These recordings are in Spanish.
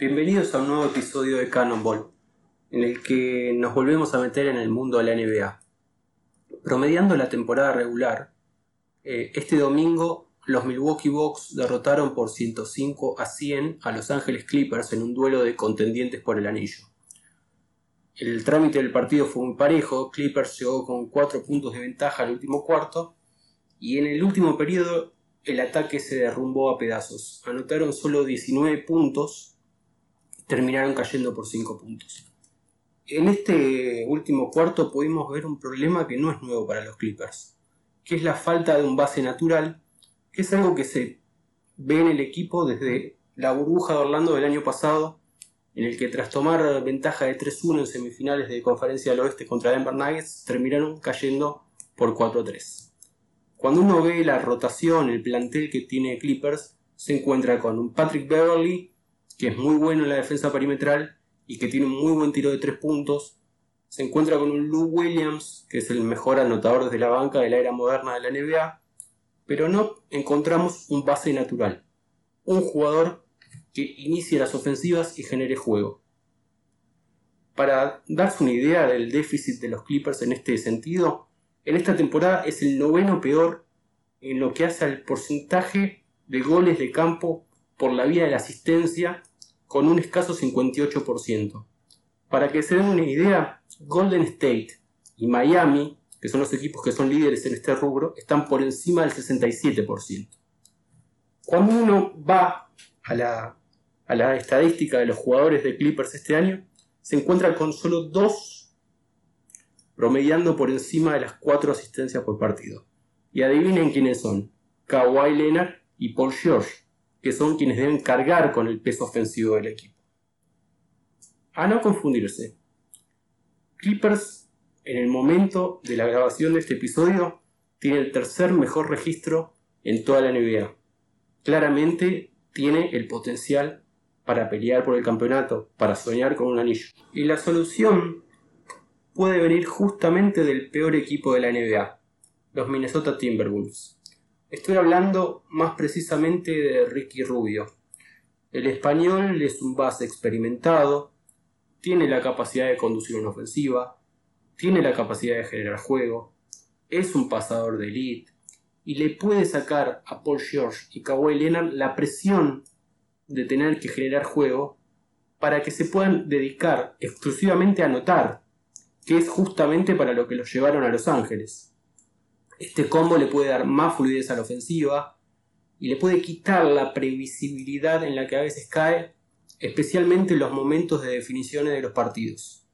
Bienvenidos a un nuevo episodio de Cannonball, en el que nos volvemos a meter en el mundo de la NBA. Promediando la temporada regular, eh, este domingo los Milwaukee Bucks derrotaron por 105 a 100 a Los Angeles Clippers en un duelo de contendientes por el anillo. El trámite del partido fue muy parejo, Clippers llegó con 4 puntos de ventaja al último cuarto y en el último periodo el ataque se derrumbó a pedazos. Anotaron solo 19 puntos terminaron cayendo por 5 puntos. En este último cuarto pudimos ver un problema que no es nuevo para los Clippers, que es la falta de un base natural, que es algo que se ve en el equipo desde la burbuja de Orlando del año pasado, en el que tras tomar ventaja de 3-1 en semifinales de conferencia del oeste contra Denver Nuggets, terminaron cayendo por 4-3. Cuando uno ve la rotación, el plantel que tiene Clippers, se encuentra con un Patrick Beverly, que es muy bueno en la defensa perimetral y que tiene un muy buen tiro de tres puntos. Se encuentra con un Lou Williams, que es el mejor anotador desde la banca de la era moderna de la NBA. Pero no encontramos un base natural. Un jugador que inicie las ofensivas y genere juego. Para darse una idea del déficit de los Clippers en este sentido, en esta temporada es el noveno peor en lo que hace al porcentaje de goles de campo por la vía de la asistencia con un escaso 58%. Para que se den una idea, Golden State y Miami, que son los equipos que son líderes en este rubro, están por encima del 67%. Cuando uno va a la, a la estadística de los jugadores de Clippers este año, se encuentra con solo dos promediando por encima de las cuatro asistencias por partido. Y adivinen quiénes son, Kawhi Leonard y Paul George, que son quienes deben cargar con el peso ofensivo del equipo. A no confundirse, Clippers en el momento de la grabación de este episodio tiene el tercer mejor registro en toda la NBA. Claramente tiene el potencial para pelear por el campeonato, para soñar con un anillo. Y la solución puede venir justamente del peor equipo de la NBA, los Minnesota Timberwolves. Estoy hablando más precisamente de Ricky Rubio. El español es un base experimentado, tiene la capacidad de conducir una ofensiva, tiene la capacidad de generar juego, es un pasador de elite y le puede sacar a Paul George y Kawhi Leonard la presión de tener que generar juego para que se puedan dedicar exclusivamente a anotar que es justamente para lo que los llevaron a Los Ángeles. Este combo le puede dar más fluidez a la ofensiva y le puede quitar la previsibilidad en la que a veces cae, especialmente en los momentos de definiciones de los partidos.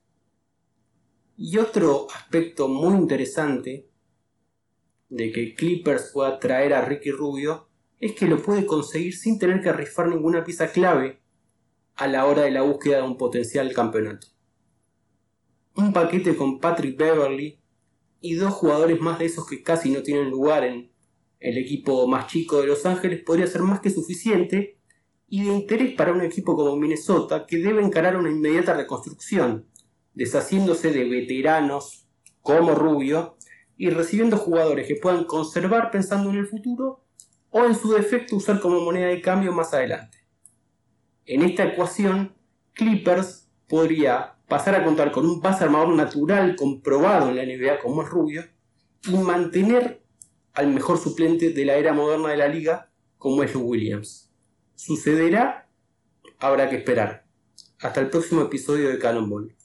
Y otro aspecto muy interesante de que Clippers pueda traer a Ricky Rubio es que lo puede conseguir sin tener que rifar ninguna pieza clave a la hora de la búsqueda de un potencial campeonato un paquete con Patrick Beverly y dos jugadores más de esos que casi no tienen lugar en el equipo más chico de Los Ángeles podría ser más que suficiente y de interés para un equipo como Minnesota que debe encarar una inmediata reconstrucción, deshaciéndose de veteranos como Rubio y recibiendo jugadores que puedan conservar pensando en el futuro o en su defecto usar como moneda de cambio más adelante. En esta ecuación, Clippers podría pasar a contar con un pase armador natural comprobado en la NBA como es Rubio y mantener al mejor suplente de la era moderna de la liga como es Williams. ¿Sucederá? Habrá que esperar. Hasta el próximo episodio de Cannonball.